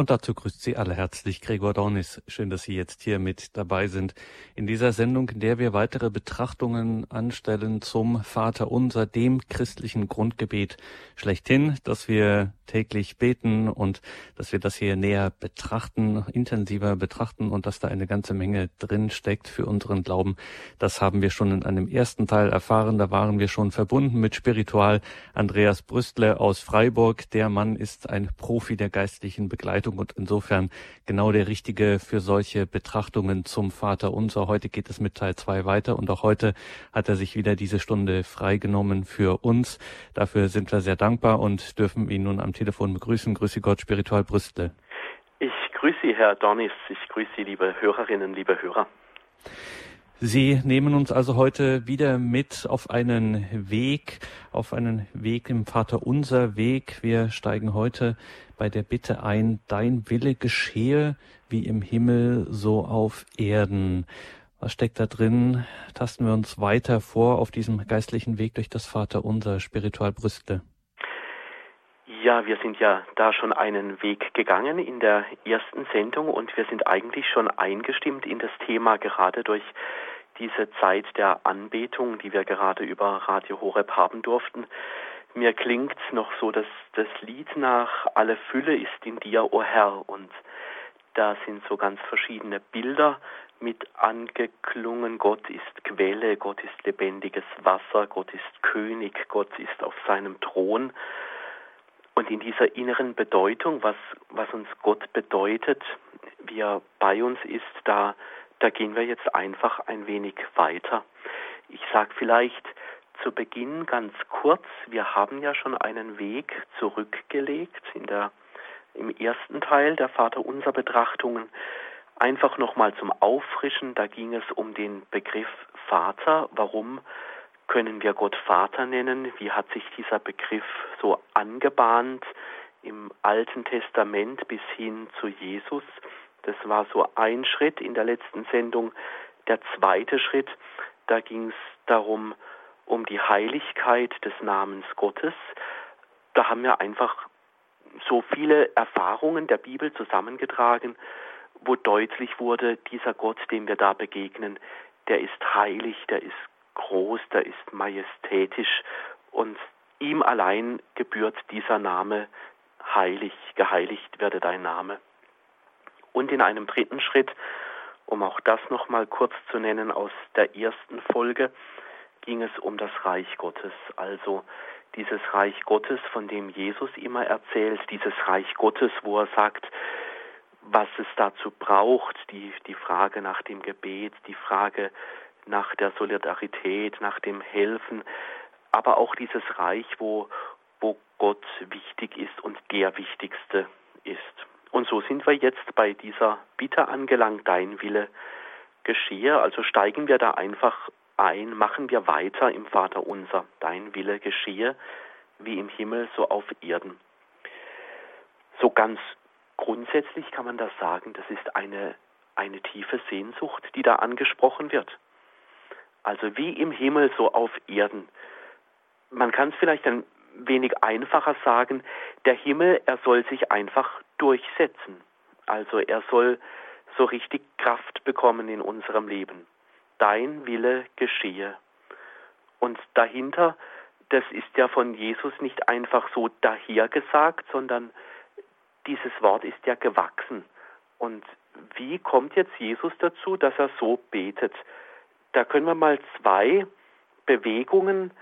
Und dazu grüßt Sie alle herzlich Gregor Dornis. Schön, dass Sie jetzt hier mit dabei sind in dieser Sendung, in der wir weitere Betrachtungen anstellen zum Vater Unser, dem christlichen Grundgebet schlechthin, dass wir täglich beten und dass wir das hier näher betrachten, intensiver betrachten und dass da eine ganze Menge drin steckt für unseren Glauben. Das haben wir schon in einem ersten Teil erfahren. Da waren wir schon verbunden mit Spiritual Andreas Brüstle aus Freiburg. Der Mann ist ein Profi der geistlichen Begleitung und insofern genau der richtige für solche Betrachtungen zum Vater unser. Heute geht es mit Teil 2 weiter und auch heute hat er sich wieder diese Stunde freigenommen für uns. Dafür sind wir sehr dankbar und dürfen ihn nun am Telefon begrüßen. Grüße Gott, Spiritual Brüstle. Ich grüße Sie, Herr Dornis. Ich grüße Sie, liebe Hörerinnen, liebe Hörer. Sie nehmen uns also heute wieder mit auf einen Weg, auf einen Weg im Vater unser Weg. Wir steigen heute bei der Bitte ein, dein Wille geschehe wie im Himmel, so auf Erden. Was steckt da drin? Tasten wir uns weiter vor auf diesem geistlichen Weg durch das Vater unser Spiritual Brüste. Ja, wir sind ja da schon einen Weg gegangen in der ersten Sendung und wir sind eigentlich schon eingestimmt in das Thema gerade durch diese Zeit der Anbetung, die wir gerade über Radio Horeb haben durften. Mir klingt noch so dass das Lied nach Alle Fülle ist in dir, o oh Herr. Und da sind so ganz verschiedene Bilder mit angeklungen. Gott ist Quelle, Gott ist lebendiges Wasser, Gott ist König, Gott ist auf seinem Thron. Und in dieser inneren Bedeutung, was, was uns Gott bedeutet, wie er bei uns ist, da da gehen wir jetzt einfach ein wenig weiter. Ich sage vielleicht zu Beginn ganz kurz, wir haben ja schon einen Weg zurückgelegt in der, im ersten Teil der Vaterunser Betrachtungen. Einfach nochmal zum Auffrischen, da ging es um den Begriff Vater. Warum können wir Gott Vater nennen? Wie hat sich dieser Begriff so angebahnt im Alten Testament bis hin zu Jesus? Das war so ein Schritt in der letzten Sendung. Der zweite Schritt, da ging es darum, um die Heiligkeit des Namens Gottes. Da haben wir einfach so viele Erfahrungen der Bibel zusammengetragen, wo deutlich wurde, dieser Gott, dem wir da begegnen, der ist heilig, der ist groß, der ist majestätisch und ihm allein gebührt dieser Name heilig, geheiligt werde dein Name. Und in einem dritten Schritt, um auch das nochmal kurz zu nennen aus der ersten Folge, ging es um das Reich Gottes, also dieses Reich Gottes, von dem Jesus immer erzählt, dieses Reich Gottes, wo er sagt, was es dazu braucht, die, die Frage nach dem Gebet, die Frage nach der Solidarität, nach dem Helfen, aber auch dieses Reich, wo, wo Gott wichtig ist und der Wichtigste ist. Und so sind wir jetzt bei dieser Bitte angelangt, dein Wille geschehe. Also steigen wir da einfach ein, machen wir weiter im Vater unser, dein Wille geschehe, wie im Himmel, so auf Erden. So ganz grundsätzlich kann man das sagen, das ist eine, eine tiefe Sehnsucht, die da angesprochen wird. Also wie im Himmel, so auf Erden. Man kann es vielleicht ein wenig einfacher sagen, der Himmel, er soll sich einfach durchsetzen. Also er soll so richtig Kraft bekommen in unserem Leben. Dein Wille geschehe. Und dahinter, das ist ja von Jesus nicht einfach so dahergesagt, sondern dieses Wort ist ja gewachsen. Und wie kommt jetzt Jesus dazu, dass er so betet? Da können wir mal zwei Bewegungen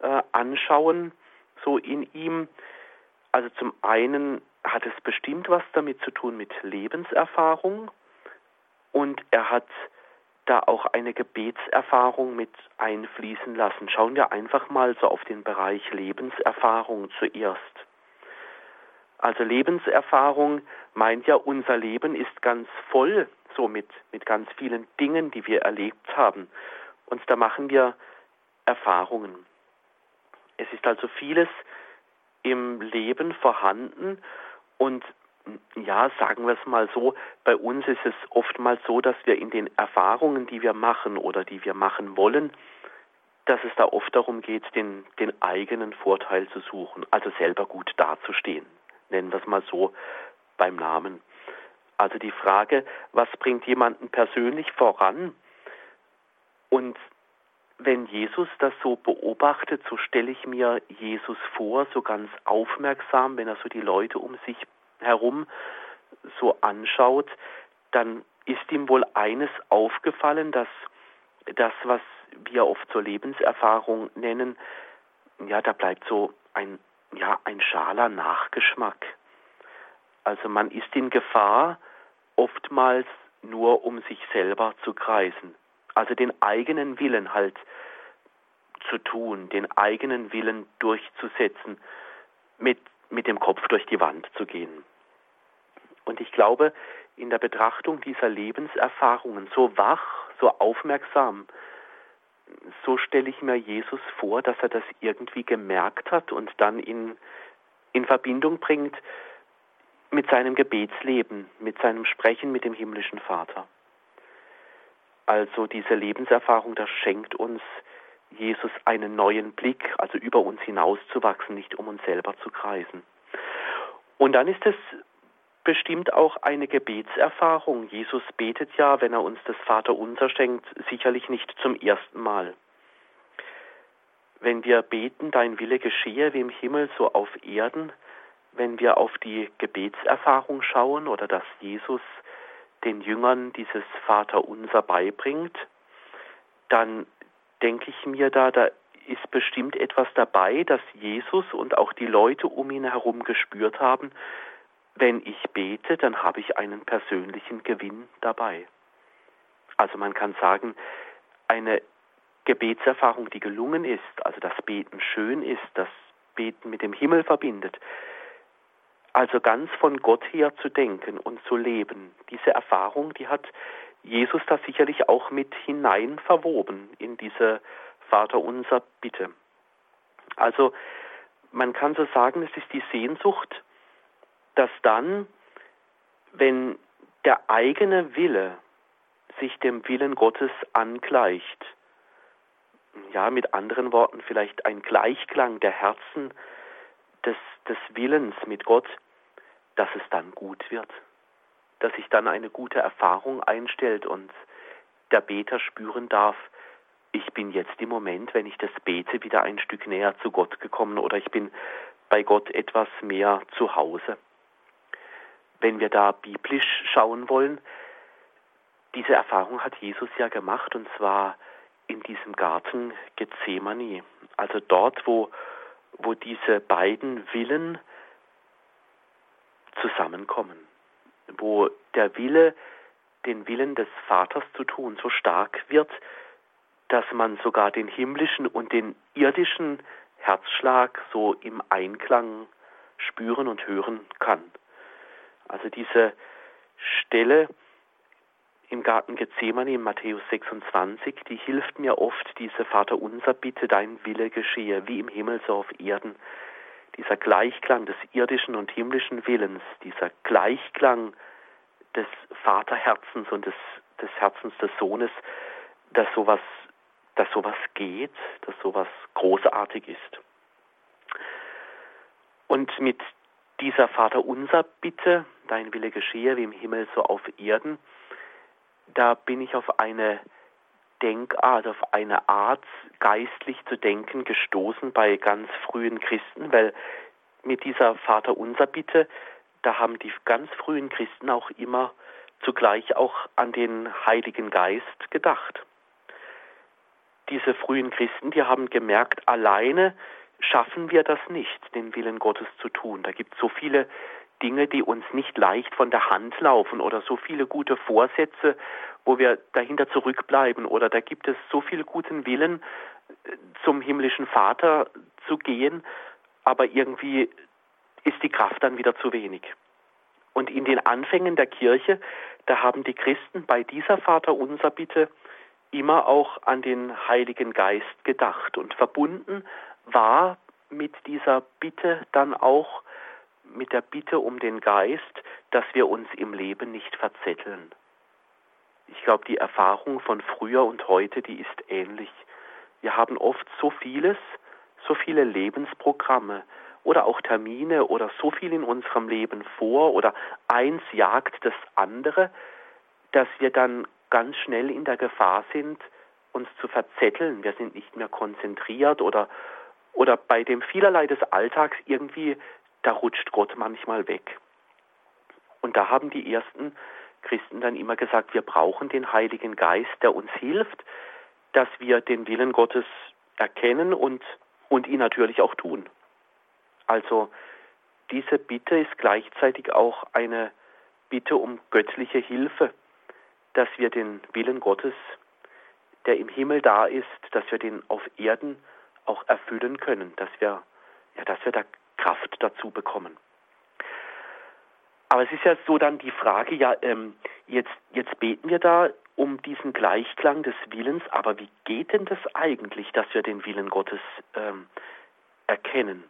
äh, anschauen, so in ihm. Also zum einen hat es bestimmt was damit zu tun mit Lebenserfahrung und er hat da auch eine Gebetserfahrung mit einfließen lassen. Schauen wir einfach mal so auf den Bereich Lebenserfahrung zuerst. Also Lebenserfahrung meint ja, unser Leben ist ganz voll so mit, mit ganz vielen Dingen, die wir erlebt haben. Und da machen wir Erfahrungen. Es ist also vieles im Leben vorhanden und ja, sagen wir es mal so, bei uns ist es oftmals so, dass wir in den Erfahrungen, die wir machen oder die wir machen wollen, dass es da oft darum geht, den, den eigenen Vorteil zu suchen, also selber gut dazustehen. Nennen wir es mal so. beim Namen. Also die Frage, was bringt jemanden persönlich voran? Und wenn Jesus das so beobachtet, so stelle ich mir Jesus vor, so ganz aufmerksam, wenn er so die Leute um sich herum so anschaut, dann ist ihm wohl eines aufgefallen, dass das, was wir oft zur Lebenserfahrung nennen, ja, da bleibt so ein, ja, ein schaler Nachgeschmack. Also man ist in Gefahr, oftmals nur um sich selber zu kreisen. Also den eigenen Willen halt zu tun, den eigenen Willen durchzusetzen, mit, mit dem Kopf durch die Wand zu gehen. Und ich glaube, in der Betrachtung dieser Lebenserfahrungen so wach, so aufmerksam, so stelle ich mir Jesus vor, dass er das irgendwie gemerkt hat und dann in, in Verbindung bringt mit seinem Gebetsleben, mit seinem Sprechen mit dem himmlischen Vater. Also diese Lebenserfahrung, das schenkt uns Jesus einen neuen Blick, also über uns hinauszuwachsen, nicht um uns selber zu kreisen. Und dann ist es bestimmt auch eine Gebetserfahrung. Jesus betet ja, wenn er uns das Vaterunser schenkt, sicherlich nicht zum ersten Mal. Wenn wir beten, dein Wille geschehe wie im Himmel, so auf Erden, wenn wir auf die Gebetserfahrung schauen oder dass Jesus den Jüngern dieses Vaterunser beibringt, dann denke ich mir da, da ist bestimmt etwas dabei, dass Jesus und auch die Leute um ihn herum gespürt haben, wenn ich bete, dann habe ich einen persönlichen Gewinn dabei. Also man kann sagen, eine Gebetserfahrung, die gelungen ist, also das Beten schön ist, das Beten mit dem Himmel verbindet, also ganz von Gott her zu denken und zu leben, diese Erfahrung, die hat Jesus da sicherlich auch mit hinein verwoben in diese Vaterunser Bitte. Also man kann so sagen, es ist die Sehnsucht dass dann, wenn der eigene Wille sich dem Willen Gottes angleicht, ja, mit anderen Worten vielleicht ein Gleichklang der Herzen des, des Willens mit Gott, dass es dann gut wird, dass sich dann eine gute Erfahrung einstellt und der Beter spüren darf, ich bin jetzt im Moment, wenn ich das bete, wieder ein Stück näher zu Gott gekommen oder ich bin bei Gott etwas mehr zu Hause wenn wir da biblisch schauen wollen, diese Erfahrung hat Jesus ja gemacht und zwar in diesem Garten Gethsemane. Also dort, wo, wo diese beiden Willen zusammenkommen, wo der Wille, den Willen des Vaters zu tun, so stark wird, dass man sogar den himmlischen und den irdischen Herzschlag so im Einklang spüren und hören kann. Also diese Stelle im Garten Gethsemane in Matthäus 26, die hilft mir oft, diese Vater unser Bitte, dein Wille geschehe, wie im Himmel so auf Erden. Dieser Gleichklang des irdischen und himmlischen Willens, dieser Gleichklang des Vaterherzens und des, des Herzens des Sohnes, dass sowas, dass sowas geht, dass sowas großartig ist. Und mit dieser Vater unser Bitte, dein Wille geschehe wie im Himmel so auf Erden, da bin ich auf eine Denkart, auf eine Art, geistlich zu denken, gestoßen bei ganz frühen Christen, weil mit dieser Vater unser Bitte, da haben die ganz frühen Christen auch immer zugleich auch an den Heiligen Geist gedacht. Diese frühen Christen, die haben gemerkt, alleine schaffen wir das nicht, den Willen Gottes zu tun. Da gibt es so viele Dinge, die uns nicht leicht von der Hand laufen oder so viele gute Vorsätze, wo wir dahinter zurückbleiben oder da gibt es so viel guten Willen, äh, zum himmlischen Vater zu gehen, aber irgendwie ist die Kraft dann wieder zu wenig. Und in den Anfängen der Kirche, da haben die Christen bei dieser Vaterunser Bitte immer auch an den Heiligen Geist gedacht und verbunden war mit dieser Bitte dann auch mit der Bitte um den Geist, dass wir uns im Leben nicht verzetteln. Ich glaube, die Erfahrung von früher und heute, die ist ähnlich. Wir haben oft so vieles, so viele Lebensprogramme oder auch Termine oder so viel in unserem Leben vor oder eins jagt das andere, dass wir dann ganz schnell in der Gefahr sind, uns zu verzetteln. Wir sind nicht mehr konzentriert oder, oder bei dem vielerlei des Alltags irgendwie, da rutscht Gott manchmal weg. Und da haben die ersten Christen dann immer gesagt, wir brauchen den Heiligen Geist, der uns hilft, dass wir den Willen Gottes erkennen und, und ihn natürlich auch tun. Also diese Bitte ist gleichzeitig auch eine Bitte um göttliche Hilfe, dass wir den Willen Gottes, der im Himmel da ist, dass wir den auf Erden auch erfüllen können, dass wir, ja, dass wir da Kraft dazu bekommen. Aber es ist ja so dann die Frage, ja, ähm, jetzt, jetzt beten wir da um diesen Gleichklang des Willens, aber wie geht denn das eigentlich, dass wir den Willen Gottes ähm, erkennen?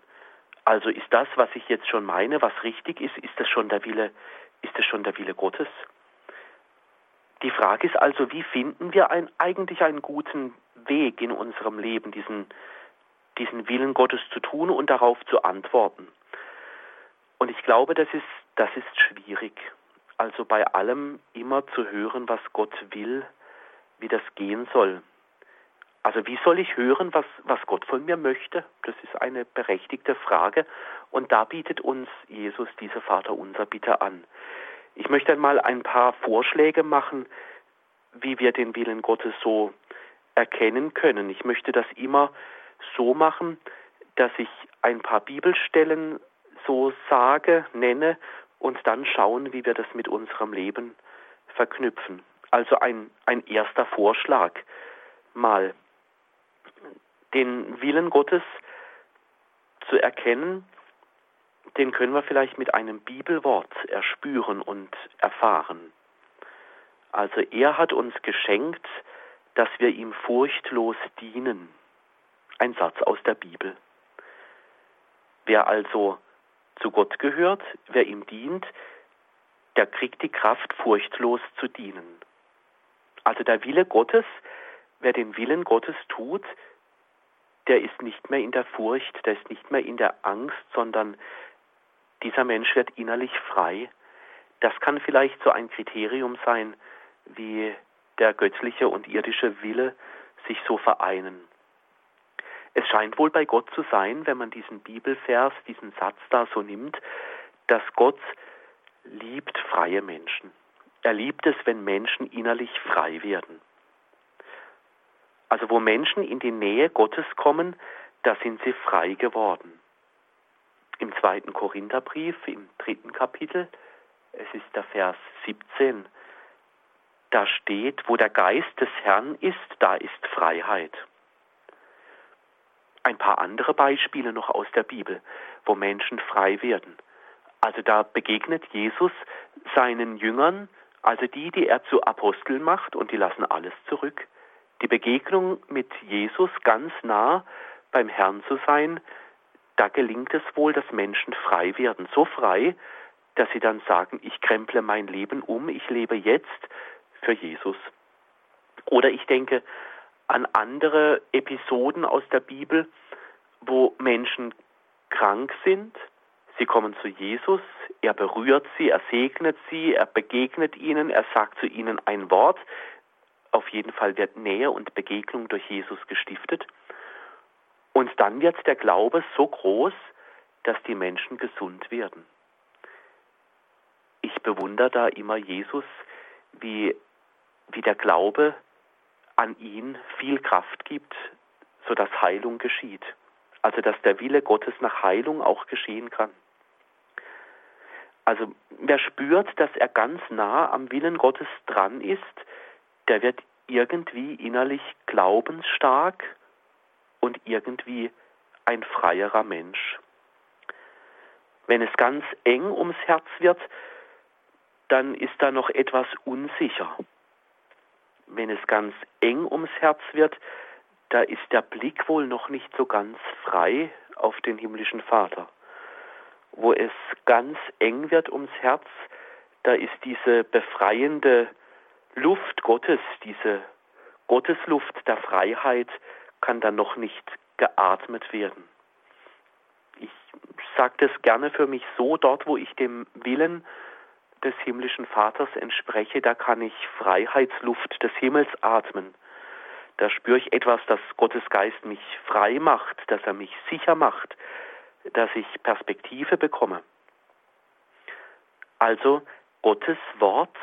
Also ist das, was ich jetzt schon meine, was richtig ist, ist das schon der Wille, ist das schon der Wille Gottes? Die Frage ist also, wie finden wir ein, eigentlich einen guten Weg in unserem Leben, diesen, diesen Willen Gottes zu tun und darauf zu antworten? Und ich glaube, das ist, das ist schwierig. Also bei allem immer zu hören, was Gott will, wie das gehen soll. Also wie soll ich hören, was, was Gott von mir möchte? Das ist eine berechtigte Frage. Und da bietet uns Jesus diese Vaterunser bitte an. Ich möchte einmal ein paar Vorschläge machen, wie wir den Willen Gottes so erkennen können. Ich möchte das immer so machen, dass ich ein paar Bibelstellen so sage, nenne und dann schauen, wie wir das mit unserem Leben verknüpfen. Also ein, ein erster Vorschlag mal den Willen Gottes zu erkennen, den können wir vielleicht mit einem Bibelwort erspüren und erfahren. Also er hat uns geschenkt, dass wir ihm furchtlos dienen. Ein Satz aus der Bibel. Wer also zu Gott gehört, wer ihm dient, der kriegt die Kraft, furchtlos zu dienen. Also der Wille Gottes, wer den Willen Gottes tut, der ist nicht mehr in der Furcht, der ist nicht mehr in der Angst, sondern dieser Mensch wird innerlich frei. Das kann vielleicht so ein Kriterium sein, wie der göttliche und irdische Wille sich so vereinen. Es scheint wohl bei Gott zu sein, wenn man diesen Bibelvers, diesen Satz da so nimmt, dass Gott liebt freie Menschen. Er liebt es, wenn Menschen innerlich frei werden. Also wo Menschen in die Nähe Gottes kommen, da sind sie frei geworden. Im zweiten Korintherbrief, im dritten Kapitel, es ist der Vers 17, da steht, wo der Geist des Herrn ist, da ist Freiheit. Ein paar andere Beispiele noch aus der Bibel, wo Menschen frei werden. Also da begegnet Jesus seinen Jüngern, also die, die er zu Aposteln macht, und die lassen alles zurück die Begegnung mit Jesus ganz nah beim Herrn zu sein, da gelingt es wohl, dass Menschen frei werden. So frei, dass sie dann sagen, ich kremple mein Leben um, ich lebe jetzt für Jesus. Oder ich denke an andere Episoden aus der Bibel, wo Menschen krank sind, sie kommen zu Jesus, er berührt sie, er segnet sie, er begegnet ihnen, er sagt zu ihnen ein Wort, auf jeden Fall wird Nähe und Begegnung durch Jesus gestiftet. Und dann wird der Glaube so groß, dass die Menschen gesund werden. Ich bewundere da immer Jesus, wie, wie der Glaube an ihn viel Kraft gibt, sodass Heilung geschieht. Also dass der Wille Gottes nach Heilung auch geschehen kann. Also wer spürt, dass er ganz nah am Willen Gottes dran ist, der wird irgendwie innerlich glaubensstark und irgendwie ein freierer Mensch. Wenn es ganz eng ums Herz wird, dann ist da noch etwas unsicher. Wenn es ganz eng ums Herz wird, da ist der Blick wohl noch nicht so ganz frei auf den himmlischen Vater. Wo es ganz eng wird ums Herz, da ist diese befreiende Luft Gottes, diese Gottesluft der Freiheit kann dann noch nicht geatmet werden. Ich sage das gerne für mich so, dort wo ich dem Willen des himmlischen Vaters entspreche, da kann ich Freiheitsluft des Himmels atmen. Da spüre ich etwas, dass Gottes Geist mich frei macht, dass er mich sicher macht, dass ich Perspektive bekomme. Also Gottes Wort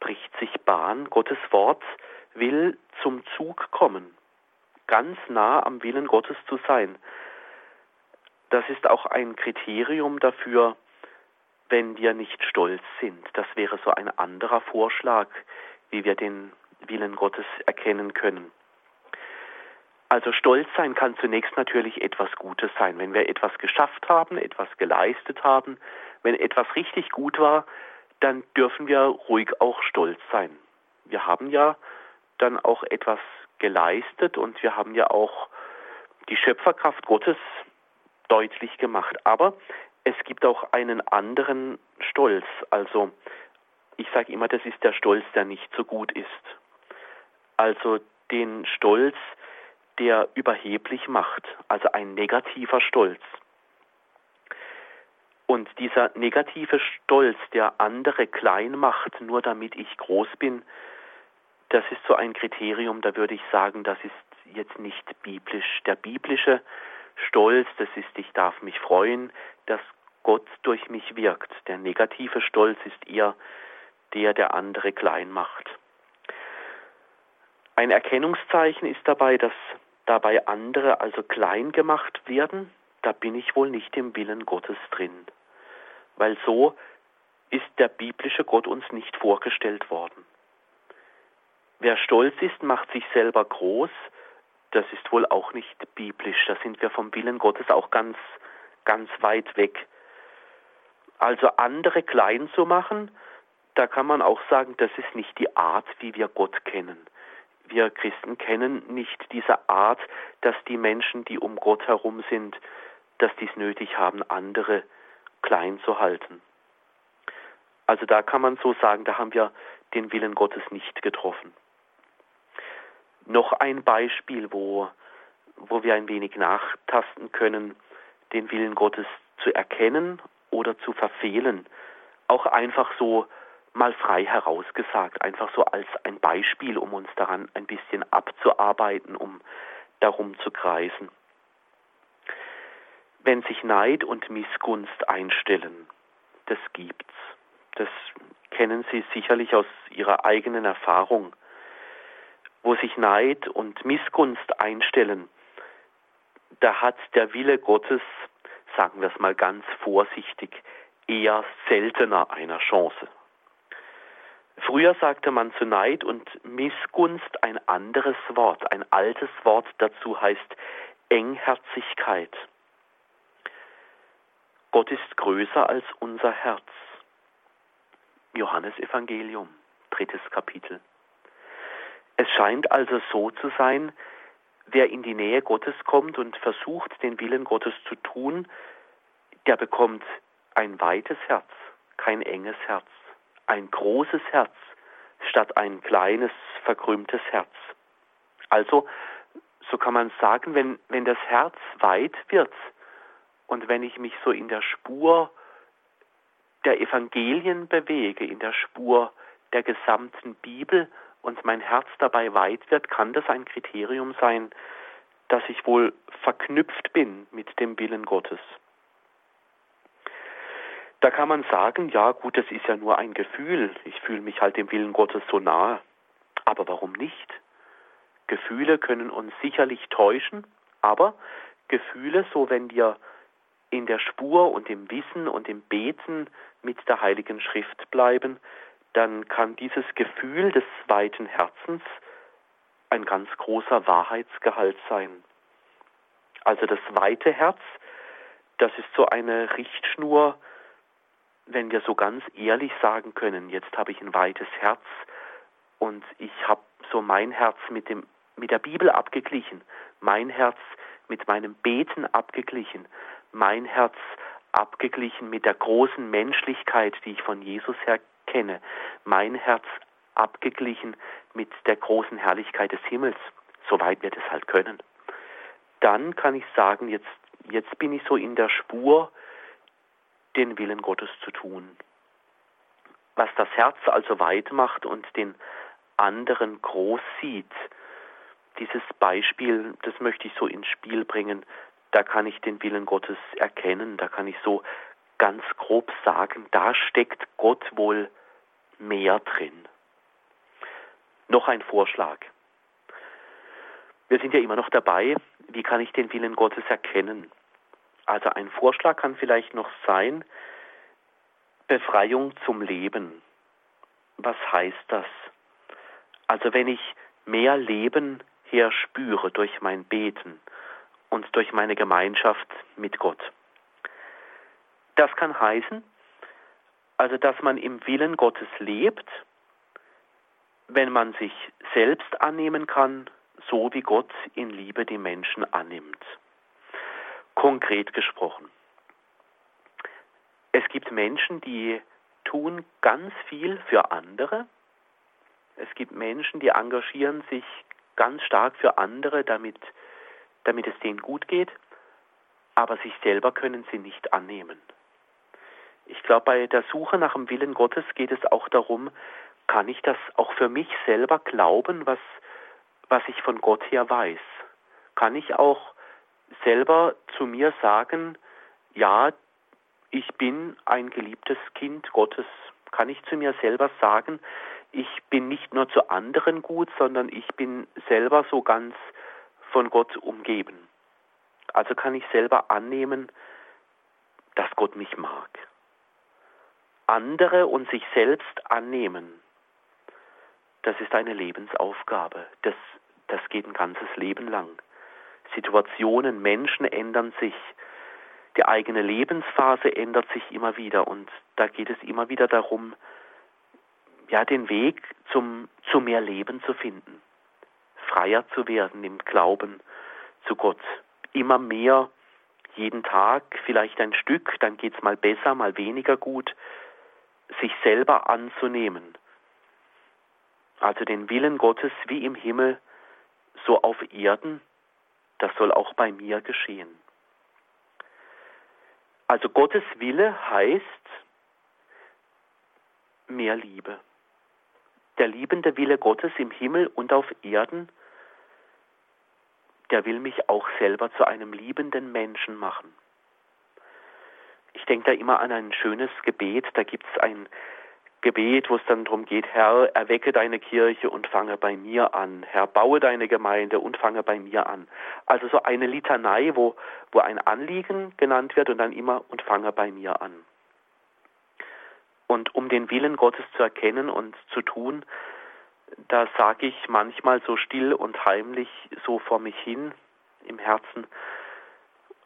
bricht sich Bahn, Gottes Wort will zum Zug kommen, ganz nah am Willen Gottes zu sein. Das ist auch ein Kriterium dafür, wenn wir nicht stolz sind. Das wäre so ein anderer Vorschlag, wie wir den Willen Gottes erkennen können. Also Stolz sein kann zunächst natürlich etwas Gutes sein. Wenn wir etwas geschafft haben, etwas geleistet haben, wenn etwas richtig gut war, dann dürfen wir ruhig auch stolz sein. Wir haben ja dann auch etwas geleistet und wir haben ja auch die Schöpferkraft Gottes deutlich gemacht. Aber es gibt auch einen anderen Stolz. Also ich sage immer, das ist der Stolz, der nicht so gut ist. Also den Stolz, der überheblich macht, also ein negativer Stolz. Und dieser negative Stolz, der andere klein macht, nur damit ich groß bin, das ist so ein Kriterium, da würde ich sagen, das ist jetzt nicht biblisch. Der biblische Stolz, das ist, ich darf mich freuen, dass Gott durch mich wirkt. Der negative Stolz ist eher der, der andere klein macht. Ein Erkennungszeichen ist dabei, dass dabei andere also klein gemacht werden. Da bin ich wohl nicht im Willen Gottes drin. Weil so ist der biblische Gott uns nicht vorgestellt worden. Wer stolz ist, macht sich selber groß. Das ist wohl auch nicht biblisch. Da sind wir vom Willen Gottes auch ganz, ganz weit weg. Also andere klein zu machen, da kann man auch sagen, das ist nicht die Art, wie wir Gott kennen. Wir Christen kennen nicht diese Art, dass die Menschen, die um Gott herum sind, dass dies nötig haben, andere klein zu halten. Also da kann man so sagen, da haben wir den Willen Gottes nicht getroffen. Noch ein Beispiel, wo, wo wir ein wenig nachtasten können, den Willen Gottes zu erkennen oder zu verfehlen. Auch einfach so mal frei herausgesagt, einfach so als ein Beispiel, um uns daran ein bisschen abzuarbeiten, um darum zu kreisen. Wenn sich Neid und Missgunst einstellen, das gibt's. Das kennen Sie sicherlich aus Ihrer eigenen Erfahrung. Wo sich Neid und Missgunst einstellen, da hat der Wille Gottes sagen wir es mal ganz vorsichtig, eher seltener einer Chance. Früher sagte man zu Neid und Missgunst ein anderes Wort, ein altes Wort dazu heißt Engherzigkeit. Gott ist größer als unser Herz. Johannes Evangelium, drittes Kapitel. Es scheint also so zu sein, wer in die Nähe Gottes kommt und versucht, den Willen Gottes zu tun, der bekommt ein weites Herz, kein enges Herz, ein großes Herz statt ein kleines, verkrümmtes Herz. Also, so kann man sagen, wenn, wenn das Herz weit wird und wenn ich mich so in der Spur der Evangelien bewege, in der Spur der gesamten Bibel, und mein Herz dabei weit wird, kann das ein Kriterium sein, dass ich wohl verknüpft bin mit dem Willen Gottes. Da kann man sagen, ja gut, das ist ja nur ein Gefühl, ich fühle mich halt dem Willen Gottes so nahe. Aber warum nicht? Gefühle können uns sicherlich täuschen, aber Gefühle, so wenn wir in der Spur und im Wissen und im Beten mit der Heiligen Schrift bleiben, dann kann dieses Gefühl des weiten Herzens ein ganz großer Wahrheitsgehalt sein. Also das weite Herz, das ist so eine Richtschnur, wenn wir so ganz ehrlich sagen können, jetzt habe ich ein weites Herz und ich habe so mein Herz mit, dem, mit der Bibel abgeglichen, mein Herz mit meinem Beten abgeglichen, mein Herz abgeglichen mit der großen Menschlichkeit, die ich von Jesus her kenne, mein Herz abgeglichen mit der großen Herrlichkeit des Himmels, soweit wir das halt können, dann kann ich sagen, jetzt jetzt bin ich so in der Spur, den Willen Gottes zu tun. Was das Herz also weit macht und den anderen groß sieht, dieses Beispiel, das möchte ich so ins Spiel bringen, da kann ich den Willen Gottes erkennen, da kann ich so ganz grob sagen, da steckt Gott wohl mehr drin. Noch ein Vorschlag. Wir sind ja immer noch dabei, wie kann ich den Willen Gottes erkennen? Also ein Vorschlag kann vielleicht noch sein, Befreiung zum Leben. Was heißt das? Also wenn ich mehr Leben her spüre durch mein Beten und durch meine Gemeinschaft mit Gott. Das kann heißen, also dass man im Willen Gottes lebt, wenn man sich selbst annehmen kann, so wie Gott in Liebe die Menschen annimmt. Konkret gesprochen. Es gibt Menschen, die tun ganz viel für andere. Es gibt Menschen, die engagieren sich ganz stark für andere, damit, damit es denen gut geht, aber sich selber können sie nicht annehmen. Ich glaube, bei der Suche nach dem Willen Gottes geht es auch darum, kann ich das auch für mich selber glauben, was, was ich von Gott her weiß? Kann ich auch selber zu mir sagen, ja, ich bin ein geliebtes Kind Gottes? Kann ich zu mir selber sagen, ich bin nicht nur zu anderen gut, sondern ich bin selber so ganz von Gott umgeben. Also kann ich selber annehmen, dass Gott mich mag. Andere und sich selbst annehmen, das ist eine Lebensaufgabe. Das, das geht ein ganzes Leben lang. Situationen, Menschen ändern sich. Die eigene Lebensphase ändert sich immer wieder und da geht es immer wieder darum, ja, den Weg zum, zu mehr Leben zu finden, freier zu werden im Glauben zu Gott. Immer mehr, jeden Tag, vielleicht ein Stück, dann geht es mal besser, mal weniger gut, sich selber anzunehmen. Also den Willen Gottes wie im Himmel, so auf Erden, das soll auch bei mir geschehen. Also Gottes Wille heißt mehr Liebe der liebende Wille Gottes im Himmel und auf Erden, der will mich auch selber zu einem liebenden Menschen machen. Ich denke da immer an ein schönes Gebet, da gibt es ein Gebet, wo es dann darum geht, Herr, erwecke deine Kirche und fange bei mir an. Herr, baue deine Gemeinde und fange bei mir an. Also so eine Litanei, wo, wo ein Anliegen genannt wird und dann immer und fange bei mir an. Und um den Willen Gottes zu erkennen und zu tun, da sage ich manchmal so still und heimlich so vor mich hin im Herzen,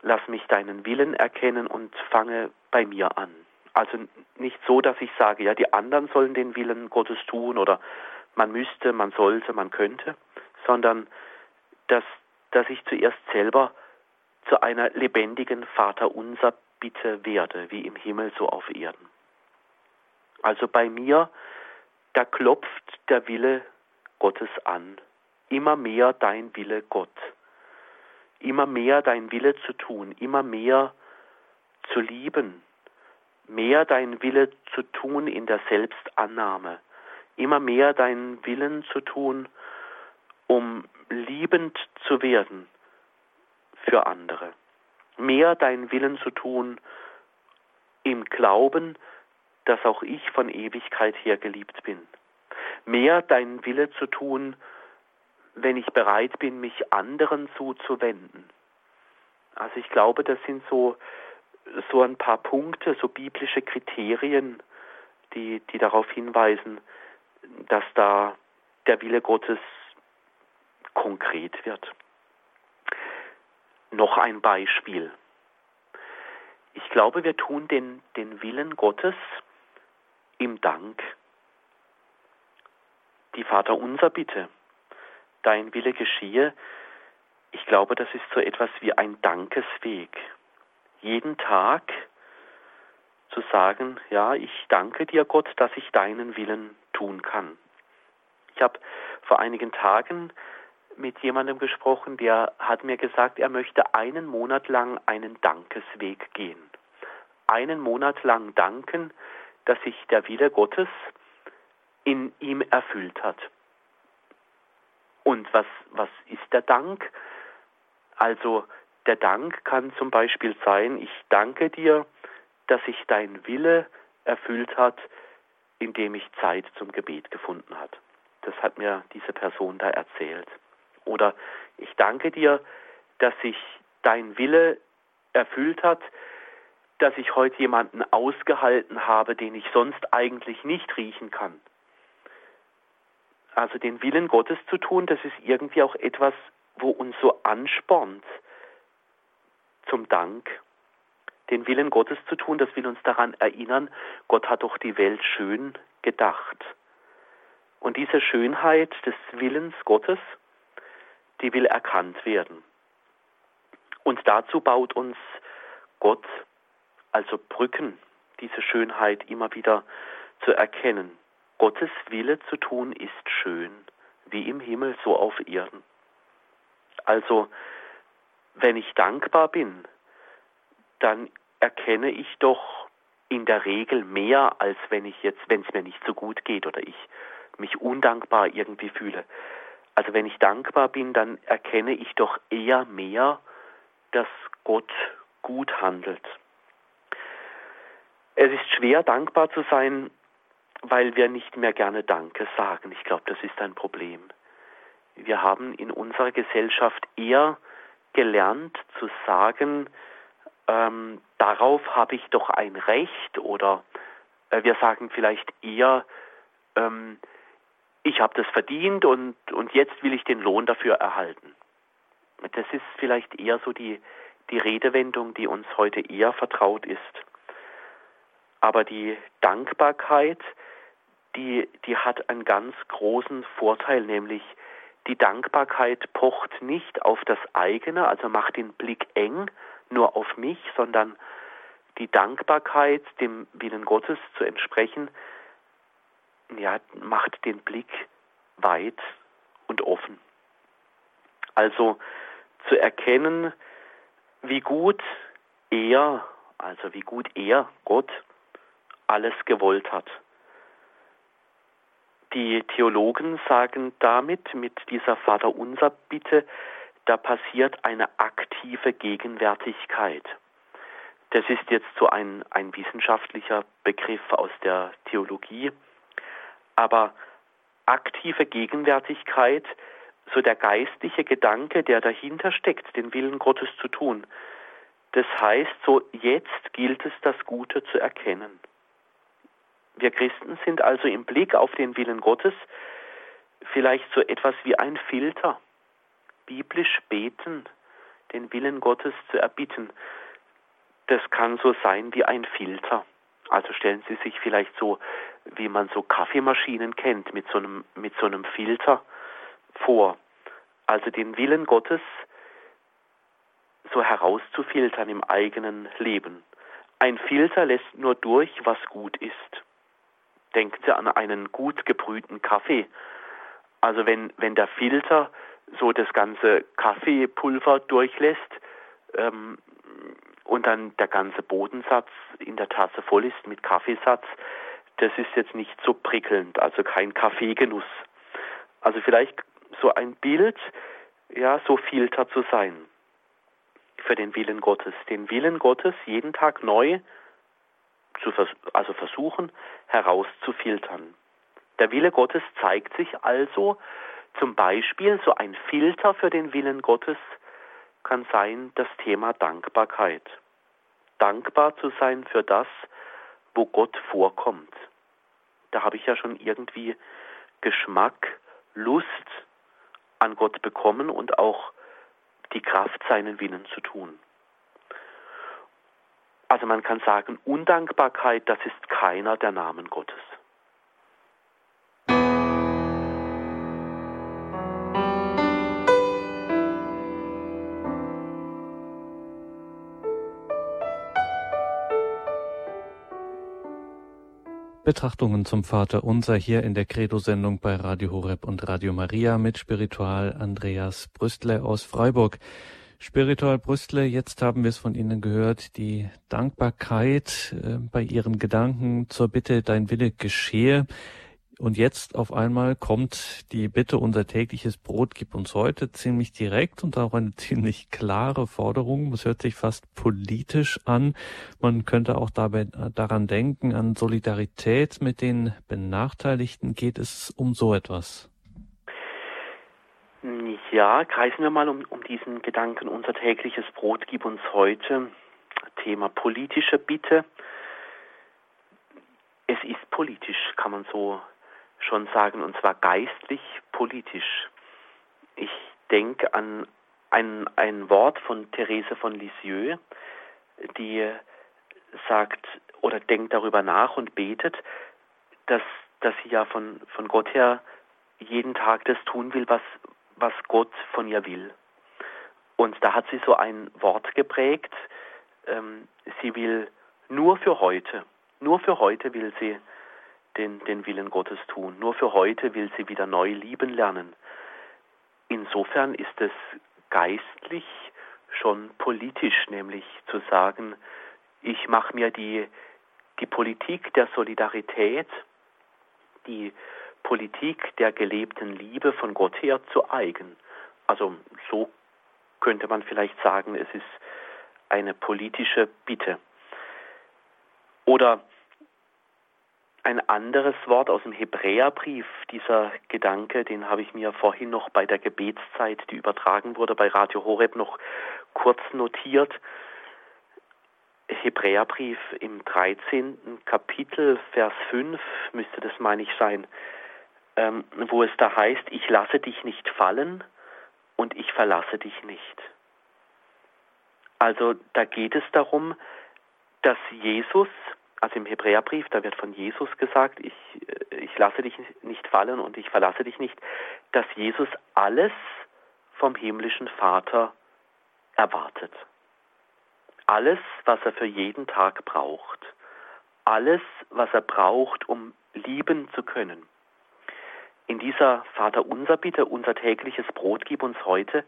lass mich deinen Willen erkennen und fange bei mir an. Also nicht so, dass ich sage, ja, die anderen sollen den Willen Gottes tun oder man müsste, man sollte, man könnte, sondern dass, dass ich zuerst selber zu einer lebendigen Vaterunser Bitte werde, wie im Himmel so auf Erden. Also bei mir, da klopft der Wille Gottes an. Immer mehr dein Wille Gott. Immer mehr dein Wille zu tun, immer mehr zu lieben, mehr dein Wille zu tun in der Selbstannahme, immer mehr deinen Willen zu tun, um liebend zu werden für andere, mehr deinen Willen zu tun im Glauben, dass auch ich von Ewigkeit her geliebt bin. Mehr deinen Wille zu tun, wenn ich bereit bin, mich anderen zuzuwenden. Also ich glaube, das sind so, so ein paar Punkte, so biblische Kriterien, die, die darauf hinweisen, dass da der Wille Gottes konkret wird. Noch ein Beispiel. Ich glaube, wir tun den, den Willen Gottes im Dank. Die Vater unser Bitte, dein Wille geschehe, ich glaube, das ist so etwas wie ein Dankesweg. Jeden Tag zu sagen, ja, ich danke dir Gott, dass ich deinen Willen tun kann. Ich habe vor einigen Tagen mit jemandem gesprochen, der hat mir gesagt, er möchte einen Monat lang einen Dankesweg gehen. Einen Monat lang danken, dass sich der Wille Gottes in ihm erfüllt hat. Und was, was ist der Dank? Also der Dank kann zum Beispiel sein, ich danke dir, dass sich dein Wille erfüllt hat, indem ich Zeit zum Gebet gefunden hat. Das hat mir diese Person da erzählt. Oder ich danke dir, dass sich dein Wille erfüllt hat, dass ich heute jemanden ausgehalten habe, den ich sonst eigentlich nicht riechen kann. Also den Willen Gottes zu tun, das ist irgendwie auch etwas, wo uns so anspornt zum Dank. Den Willen Gottes zu tun, das will uns daran erinnern, Gott hat doch die Welt schön gedacht. Und diese Schönheit des Willens Gottes, die will erkannt werden. Und dazu baut uns Gott also Brücken, diese Schönheit immer wieder zu erkennen. Gottes Wille zu tun ist schön, wie im Himmel, so auf Erden. Also, wenn ich dankbar bin, dann erkenne ich doch in der Regel mehr, als wenn ich jetzt, wenn es mir nicht so gut geht oder ich mich undankbar irgendwie fühle. Also wenn ich dankbar bin, dann erkenne ich doch eher mehr, dass Gott gut handelt. Es ist schwer, dankbar zu sein, weil wir nicht mehr gerne Danke sagen. Ich glaube, das ist ein Problem. Wir haben in unserer Gesellschaft eher gelernt zu sagen, ähm, darauf habe ich doch ein Recht oder äh, wir sagen vielleicht eher, ähm, ich habe das verdient und, und jetzt will ich den Lohn dafür erhalten. Das ist vielleicht eher so die, die Redewendung, die uns heute eher vertraut ist. Aber die Dankbarkeit, die, die hat einen ganz großen Vorteil, nämlich die Dankbarkeit pocht nicht auf das eigene, also macht den Blick eng nur auf mich, sondern die Dankbarkeit, dem Willen Gottes zu entsprechen, ja, macht den Blick weit und offen. Also zu erkennen, wie gut er, also wie gut er, Gott, alles gewollt hat. Die Theologen sagen damit, mit dieser Vaterunser Bitte, da passiert eine aktive Gegenwärtigkeit. Das ist jetzt so ein, ein wissenschaftlicher Begriff aus der Theologie. Aber aktive Gegenwärtigkeit, so der geistliche Gedanke, der dahinter steckt, den Willen Gottes zu tun, das heißt, so jetzt gilt es, das Gute zu erkennen. Wir Christen sind also im Blick auf den Willen Gottes vielleicht so etwas wie ein Filter. Biblisch beten, den Willen Gottes zu erbitten, das kann so sein wie ein Filter. Also stellen Sie sich vielleicht so, wie man so Kaffeemaschinen kennt, mit so einem, mit so einem Filter vor. Also den Willen Gottes so herauszufiltern im eigenen Leben. Ein Filter lässt nur durch, was gut ist. Denken Sie an einen gut gebrühten Kaffee. Also wenn, wenn der Filter so das ganze Kaffeepulver durchlässt ähm, und dann der ganze Bodensatz in der Tasse voll ist mit Kaffeesatz, das ist jetzt nicht so prickelnd, also kein Kaffeegenuss. Also vielleicht so ein Bild, ja, so Filter zu sein für den Willen Gottes. Den Willen Gottes jeden Tag neu zu vers also versuchen herauszufiltern. Der Wille Gottes zeigt sich also zum Beispiel so ein Filter für den Willen Gottes kann sein das Thema Dankbarkeit. Dankbar zu sein für das, wo Gott vorkommt. Da habe ich ja schon irgendwie Geschmack, Lust an Gott bekommen und auch die Kraft, seinen Willen zu tun. Also man kann sagen, Undankbarkeit, das ist keiner der Namen Gottes. Betrachtungen zum Vater Unser hier in der Credo-Sendung bei Radio Horeb und Radio Maria mit Spiritual Andreas Brüstle aus Freiburg. Spiritual Brüstle, jetzt haben wir es von Ihnen gehört, die Dankbarkeit äh, bei Ihren Gedanken zur Bitte, dein Wille geschehe. Und jetzt auf einmal kommt die Bitte, unser tägliches Brot gib uns heute, ziemlich direkt und auch eine ziemlich klare Forderung. Es hört sich fast politisch an. Man könnte auch dabei, äh, daran denken, an Solidarität mit den Benachteiligten. Geht es um so etwas? Ja, kreisen wir mal um, um diesen Gedanken, unser tägliches Brot gib uns heute. Thema politische Bitte. Es ist politisch, kann man so schon sagen, und zwar geistlich politisch. Ich denke an ein, ein Wort von Therese von Lisieux, die sagt oder denkt darüber nach und betet, dass, dass sie ja von, von Gott her jeden Tag das tun will, was, was Gott von ihr will. Und da hat sie so ein Wort geprägt, ähm, sie will nur für heute, nur für heute will sie den, den Willen Gottes tun. Nur für heute will sie wieder neu lieben lernen. Insofern ist es geistlich schon politisch, nämlich zu sagen, ich mache mir die, die Politik der Solidarität, die Politik der gelebten Liebe von Gott her zu eigen. Also so könnte man vielleicht sagen, es ist eine politische Bitte. Oder ein anderes Wort aus dem Hebräerbrief, dieser Gedanke, den habe ich mir vorhin noch bei der Gebetszeit, die übertragen wurde bei Radio Horeb, noch kurz notiert. Hebräerbrief im 13. Kapitel, Vers 5 müsste das, meine ich, sein, ähm, wo es da heißt, ich lasse dich nicht fallen und ich verlasse dich nicht. Also da geht es darum, dass Jesus also im Hebräerbrief, da wird von Jesus gesagt, ich, äh, ich lasse dich nicht fallen und ich verlasse dich nicht, dass Jesus alles vom himmlischen Vater erwartet. Alles, was er für jeden Tag braucht. Alles, was er braucht, um lieben zu können. In dieser Vater unser Bitte, unser tägliches Brot gib uns heute,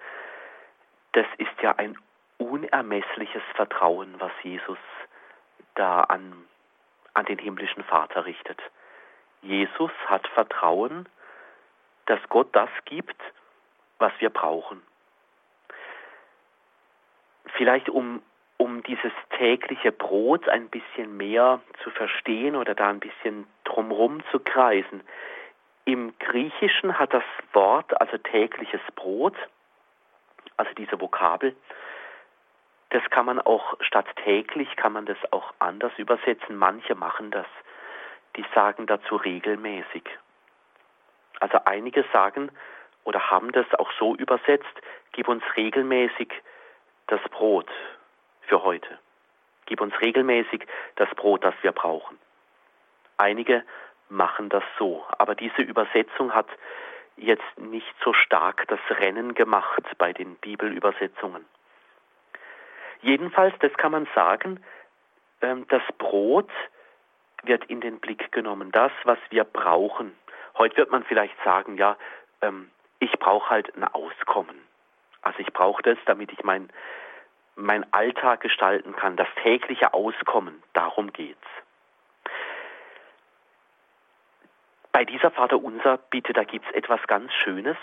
das ist ja ein unermessliches Vertrauen, was Jesus da an an den himmlischen Vater richtet. Jesus hat Vertrauen, dass Gott das gibt, was wir brauchen. Vielleicht um, um dieses tägliche Brot ein bisschen mehr zu verstehen oder da ein bisschen drumherum zu kreisen. Im Griechischen hat das Wort, also tägliches Brot, also diese Vokabel, das kann man auch statt täglich, kann man das auch anders übersetzen. Manche machen das. Die sagen dazu regelmäßig. Also einige sagen oder haben das auch so übersetzt, gib uns regelmäßig das Brot für heute. Gib uns regelmäßig das Brot, das wir brauchen. Einige machen das so, aber diese Übersetzung hat jetzt nicht so stark das Rennen gemacht bei den Bibelübersetzungen. Jedenfalls, das kann man sagen, ähm, das Brot wird in den Blick genommen, das, was wir brauchen. Heute wird man vielleicht sagen, ja, ähm, ich brauche halt ein Auskommen. Also ich brauche das, damit ich mein, mein Alltag gestalten kann, das tägliche Auskommen, darum geht's. Bei dieser Vater unser Bitte, da gibt's etwas ganz Schönes,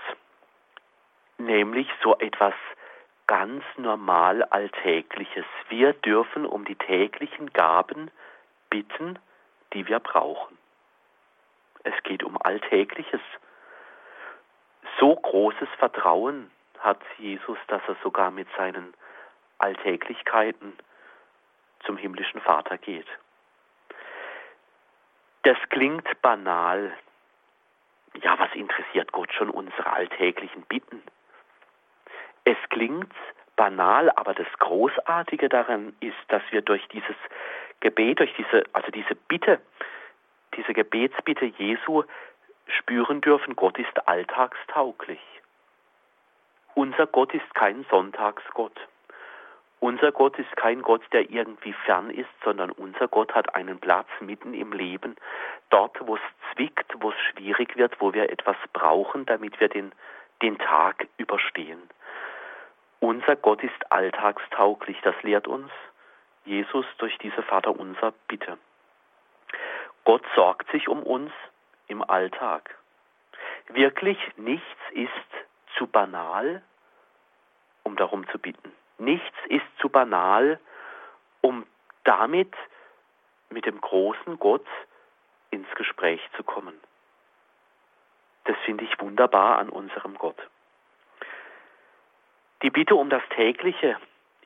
nämlich so etwas ganz normal Alltägliches. Wir dürfen um die täglichen Gaben bitten, die wir brauchen. Es geht um Alltägliches. So großes Vertrauen hat Jesus, dass er sogar mit seinen Alltäglichkeiten zum himmlischen Vater geht. Das klingt banal. Ja, was interessiert Gott schon unsere alltäglichen Bitten? Es klingt banal, aber das Großartige daran ist, dass wir durch dieses Gebet, durch diese, also diese Bitte, diese Gebetsbitte Jesu spüren dürfen, Gott ist alltagstauglich. Unser Gott ist kein Sonntagsgott. Unser Gott ist kein Gott, der irgendwie fern ist, sondern unser Gott hat einen Platz mitten im Leben. dort, wo es zwickt, wo es schwierig wird, wo wir etwas brauchen, damit wir den, den Tag überstehen. Unser Gott ist alltagstauglich, das lehrt uns Jesus durch diese Vaterunser Bitte. Gott sorgt sich um uns im Alltag. Wirklich nichts ist zu banal, um darum zu bitten. Nichts ist zu banal, um damit mit dem großen Gott ins Gespräch zu kommen. Das finde ich wunderbar an unserem Gott. Die Bitte um das tägliche,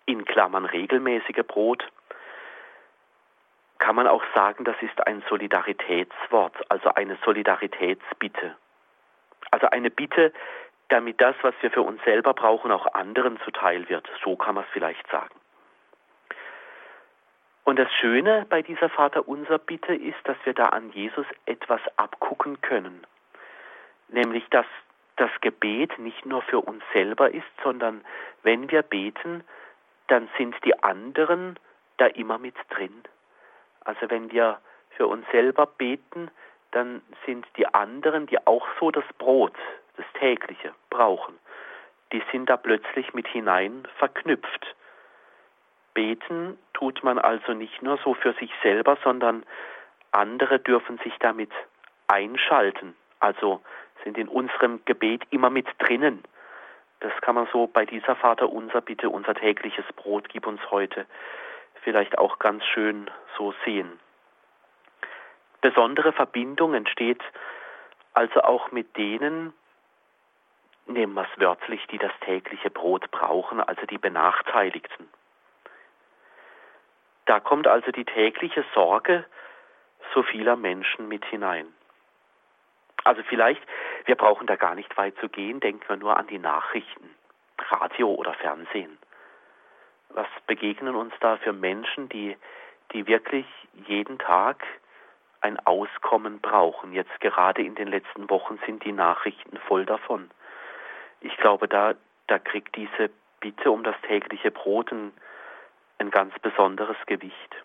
in Klammern regelmäßige Brot, kann man auch sagen, das ist ein Solidaritätswort, also eine Solidaritätsbitte. Also eine Bitte, damit das, was wir für uns selber brauchen, auch anderen zuteil wird. So kann man es vielleicht sagen. Und das Schöne bei dieser Vaterunser Bitte ist, dass wir da an Jesus etwas abgucken können. Nämlich, dass das Gebet nicht nur für uns selber ist, sondern wenn wir beten, dann sind die anderen da immer mit drin. Also wenn wir für uns selber beten, dann sind die anderen, die auch so das Brot, das tägliche brauchen, die sind da plötzlich mit hinein verknüpft. Beten tut man also nicht nur so für sich selber, sondern andere dürfen sich damit einschalten, also sind in unserem Gebet immer mit drinnen. Das kann man so bei dieser Vater unser Bitte, unser tägliches Brot gib uns heute vielleicht auch ganz schön so sehen. Besondere Verbindung entsteht also auch mit denen, nehmen wir es wörtlich, die das tägliche Brot brauchen, also die Benachteiligten. Da kommt also die tägliche Sorge so vieler Menschen mit hinein. Also vielleicht, wir brauchen da gar nicht weit zu gehen, denken wir nur an die Nachrichten, Radio oder Fernsehen was begegnen uns da für Menschen, die, die wirklich jeden Tag ein Auskommen brauchen. Jetzt gerade in den letzten Wochen sind die Nachrichten voll davon. Ich glaube, da, da kriegt diese Bitte um das tägliche Brot ein, ein ganz besonderes Gewicht.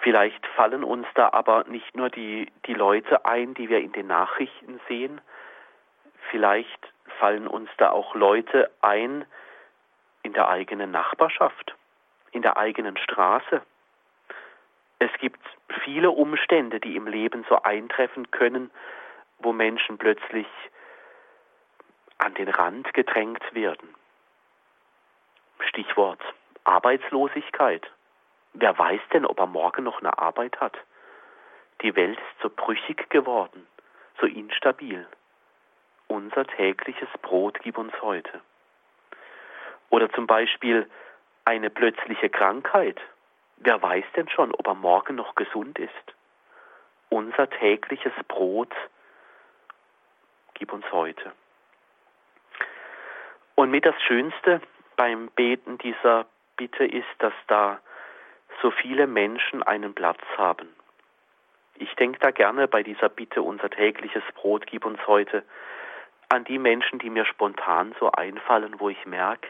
Vielleicht fallen uns da aber nicht nur die, die Leute ein, die wir in den Nachrichten sehen, vielleicht fallen uns da auch Leute ein, in der eigenen Nachbarschaft, in der eigenen Straße. Es gibt viele Umstände, die im Leben so eintreffen können, wo Menschen plötzlich an den Rand gedrängt werden. Stichwort Arbeitslosigkeit. Wer weiß denn, ob er morgen noch eine Arbeit hat? Die Welt ist so brüchig geworden, so instabil. Unser tägliches Brot gib uns heute. Oder zum Beispiel eine plötzliche Krankheit. Wer weiß denn schon, ob er morgen noch gesund ist? Unser tägliches Brot gib uns heute. Und mit das Schönste beim Beten dieser Bitte ist, dass da so viele Menschen einen Platz haben. Ich denke da gerne bei dieser Bitte, unser tägliches Brot gib uns heute, an die Menschen, die mir spontan so einfallen, wo ich merke,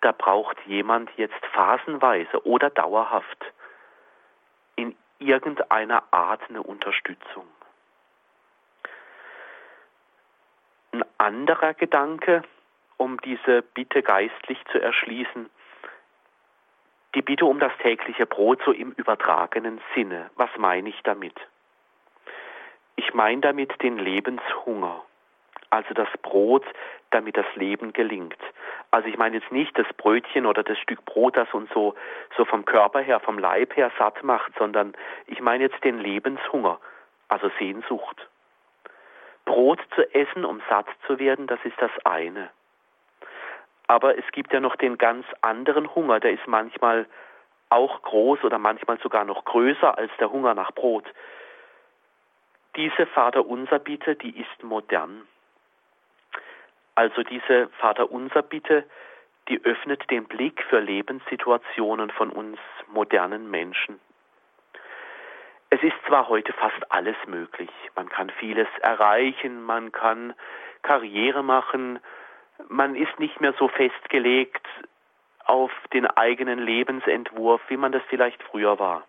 da braucht jemand jetzt phasenweise oder dauerhaft in irgendeiner Art eine Unterstützung. Ein anderer Gedanke, um diese Bitte geistlich zu erschließen, die Bitte um das tägliche Brot so im übertragenen Sinne. Was meine ich damit? Ich meine damit den Lebenshunger also das Brot, damit das Leben gelingt. Also ich meine jetzt nicht das Brötchen oder das Stück Brot, das uns so, so vom Körper her, vom Leib her satt macht, sondern ich meine jetzt den Lebenshunger, also Sehnsucht. Brot zu essen, um satt zu werden, das ist das eine. Aber es gibt ja noch den ganz anderen Hunger, der ist manchmal auch groß oder manchmal sogar noch größer als der Hunger nach Brot. Diese Vaterunser Bitte, die ist modern. Also diese Vaterunser Bitte, die öffnet den Blick für Lebenssituationen von uns modernen Menschen. Es ist zwar heute fast alles möglich. Man kann vieles erreichen, man kann Karriere machen, man ist nicht mehr so festgelegt auf den eigenen Lebensentwurf, wie man das vielleicht früher war.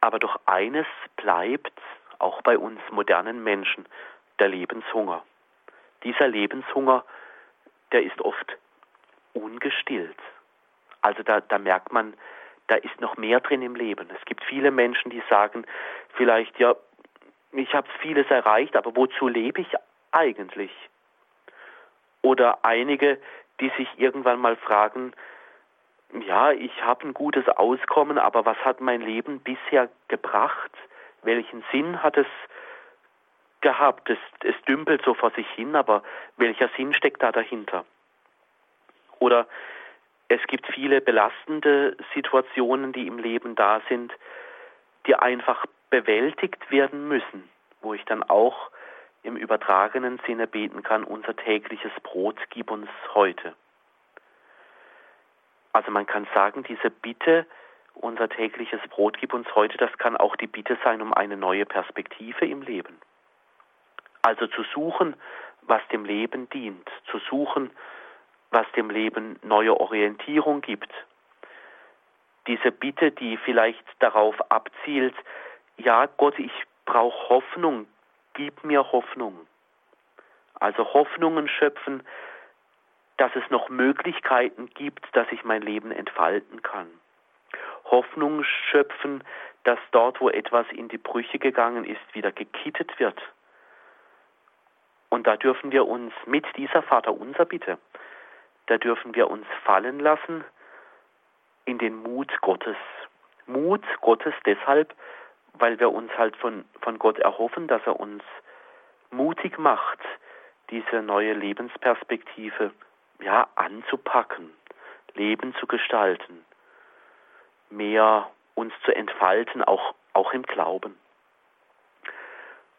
Aber doch eines bleibt auch bei uns modernen Menschen, der Lebenshunger. Dieser Lebenshunger, der ist oft ungestillt. Also da, da merkt man, da ist noch mehr drin im Leben. Es gibt viele Menschen, die sagen, vielleicht, ja, ich habe vieles erreicht, aber wozu lebe ich eigentlich? Oder einige, die sich irgendwann mal fragen, ja, ich habe ein gutes Auskommen, aber was hat mein Leben bisher gebracht? Welchen Sinn hat es gehabt? Es, es dümpelt so vor sich hin, aber welcher Sinn steckt da dahinter? Oder es gibt viele belastende Situationen, die im Leben da sind, die einfach bewältigt werden müssen, wo ich dann auch im übertragenen Sinne beten kann, unser tägliches Brot gib uns heute. Also man kann sagen, diese Bitte, unser tägliches Brot gib uns heute, das kann auch die Bitte sein um eine neue Perspektive im Leben. Also zu suchen, was dem Leben dient, zu suchen, was dem Leben neue Orientierung gibt. Diese Bitte, die vielleicht darauf abzielt, ja Gott, ich brauche Hoffnung, gib mir Hoffnung. Also Hoffnungen schöpfen, dass es noch Möglichkeiten gibt, dass ich mein Leben entfalten kann. Hoffnung schöpfen, dass dort, wo etwas in die Brüche gegangen ist, wieder gekittet wird. Und da dürfen wir uns mit dieser Vater unser Bitte, da dürfen wir uns fallen lassen in den Mut Gottes. Mut Gottes deshalb, weil wir uns halt von, von Gott erhoffen, dass er uns mutig macht, diese neue Lebensperspektive ja, anzupacken, Leben zu gestalten, mehr uns zu entfalten, auch, auch im Glauben.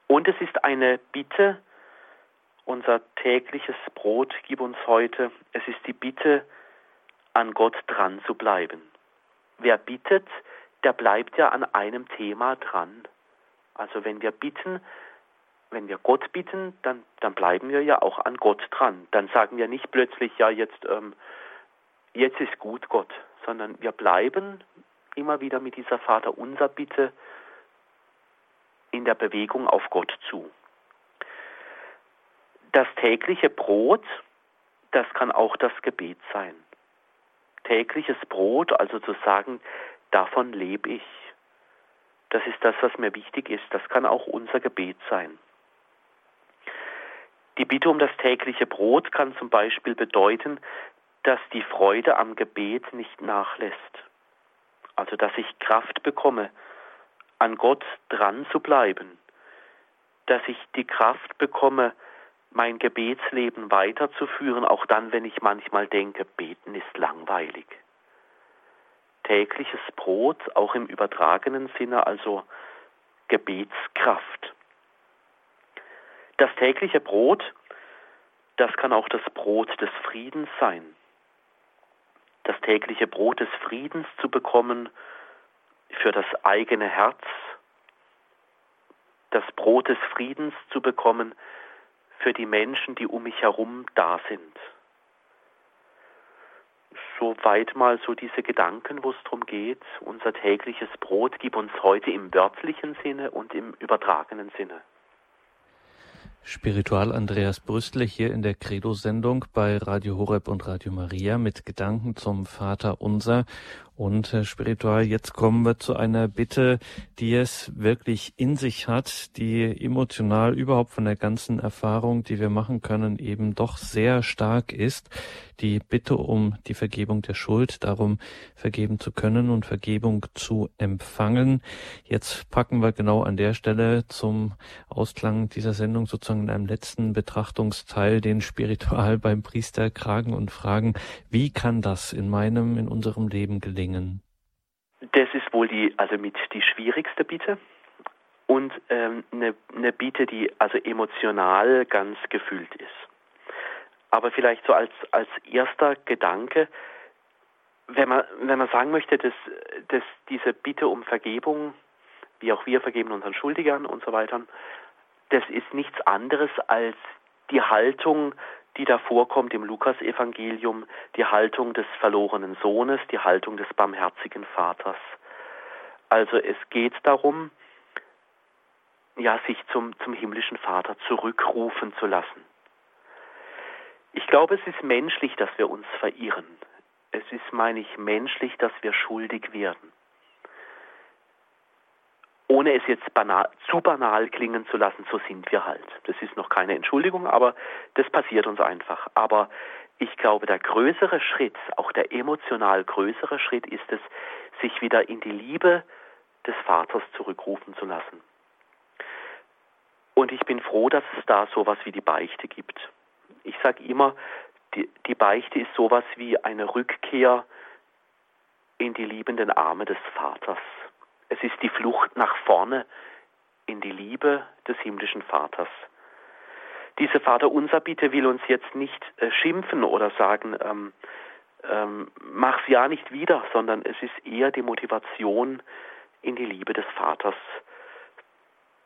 Und es ist eine Bitte, unser tägliches Brot gib uns heute. Es ist die Bitte, an Gott dran zu bleiben. Wer bittet, der bleibt ja an einem Thema dran. Also wenn wir bitten, wenn wir Gott bitten, dann, dann bleiben wir ja auch an Gott dran. Dann sagen wir nicht plötzlich, ja, jetzt, ähm, jetzt ist gut Gott, sondern wir bleiben immer wieder mit dieser Vater unser Bitte in der Bewegung auf Gott zu. Das tägliche Brot, das kann auch das Gebet sein. Tägliches Brot, also zu sagen, davon lebe ich. Das ist das, was mir wichtig ist. Das kann auch unser Gebet sein. Die Bitte um das tägliche Brot kann zum Beispiel bedeuten, dass die Freude am Gebet nicht nachlässt. Also dass ich Kraft bekomme, an Gott dran zu bleiben. Dass ich die Kraft bekomme, mein Gebetsleben weiterzuführen, auch dann, wenn ich manchmal denke, beten ist langweilig. Tägliches Brot, auch im übertragenen Sinne, also Gebetskraft. Das tägliche Brot, das kann auch das Brot des Friedens sein. Das tägliche Brot des Friedens zu bekommen für das eigene Herz, das Brot des Friedens zu bekommen für die Menschen, die um mich herum da sind. Soweit mal so diese Gedanken, wo es darum geht, unser tägliches Brot gib uns heute im wörtlichen Sinne und im übertragenen Sinne. Spiritual Andreas Brüstle hier in der Credo-Sendung bei Radio Horeb und Radio Maria mit Gedanken zum Vater Unser und Herr Spiritual, jetzt kommen wir zu einer Bitte, die es wirklich in sich hat, die emotional überhaupt von der ganzen Erfahrung, die wir machen können, eben doch sehr stark ist. Die Bitte um die Vergebung der Schuld, darum vergeben zu können und Vergebung zu empfangen. Jetzt packen wir genau an der Stelle zum Ausklang dieser Sendung sozusagen in einem letzten Betrachtungsteil den Spiritual beim Priester kragen und fragen, wie kann das in meinem, in unserem Leben gelingen? Bringen? Das ist wohl die, also mit die schwierigste Bitte und ähm, eine, eine Bitte, die also emotional ganz gefüllt ist. Aber vielleicht so als, als erster Gedanke, wenn man, wenn man sagen möchte, dass, dass diese Bitte um Vergebung, wie auch wir vergeben unseren Schuldigern und so weiter, das ist nichts anderes als die Haltung die da vorkommt im Lukasevangelium, die Haltung des verlorenen Sohnes, die Haltung des barmherzigen Vaters. Also es geht darum, ja, sich zum, zum himmlischen Vater zurückrufen zu lassen. Ich glaube, es ist menschlich, dass wir uns verirren. Es ist, meine ich, menschlich, dass wir schuldig werden. Ohne es jetzt banal, zu banal klingen zu lassen, so sind wir halt. Das ist noch keine Entschuldigung, aber das passiert uns einfach. Aber ich glaube, der größere Schritt, auch der emotional größere Schritt ist es, sich wieder in die Liebe des Vaters zurückrufen zu lassen. Und ich bin froh, dass es da sowas wie die Beichte gibt. Ich sage immer, die, die Beichte ist sowas wie eine Rückkehr in die liebenden Arme des Vaters. Es ist die Flucht nach vorne in die Liebe des himmlischen Vaters. Diese Vater unser Bitte will uns jetzt nicht äh, schimpfen oder sagen, ähm, ähm, mach's ja nicht wieder, sondern es ist eher die Motivation, in die Liebe des Vaters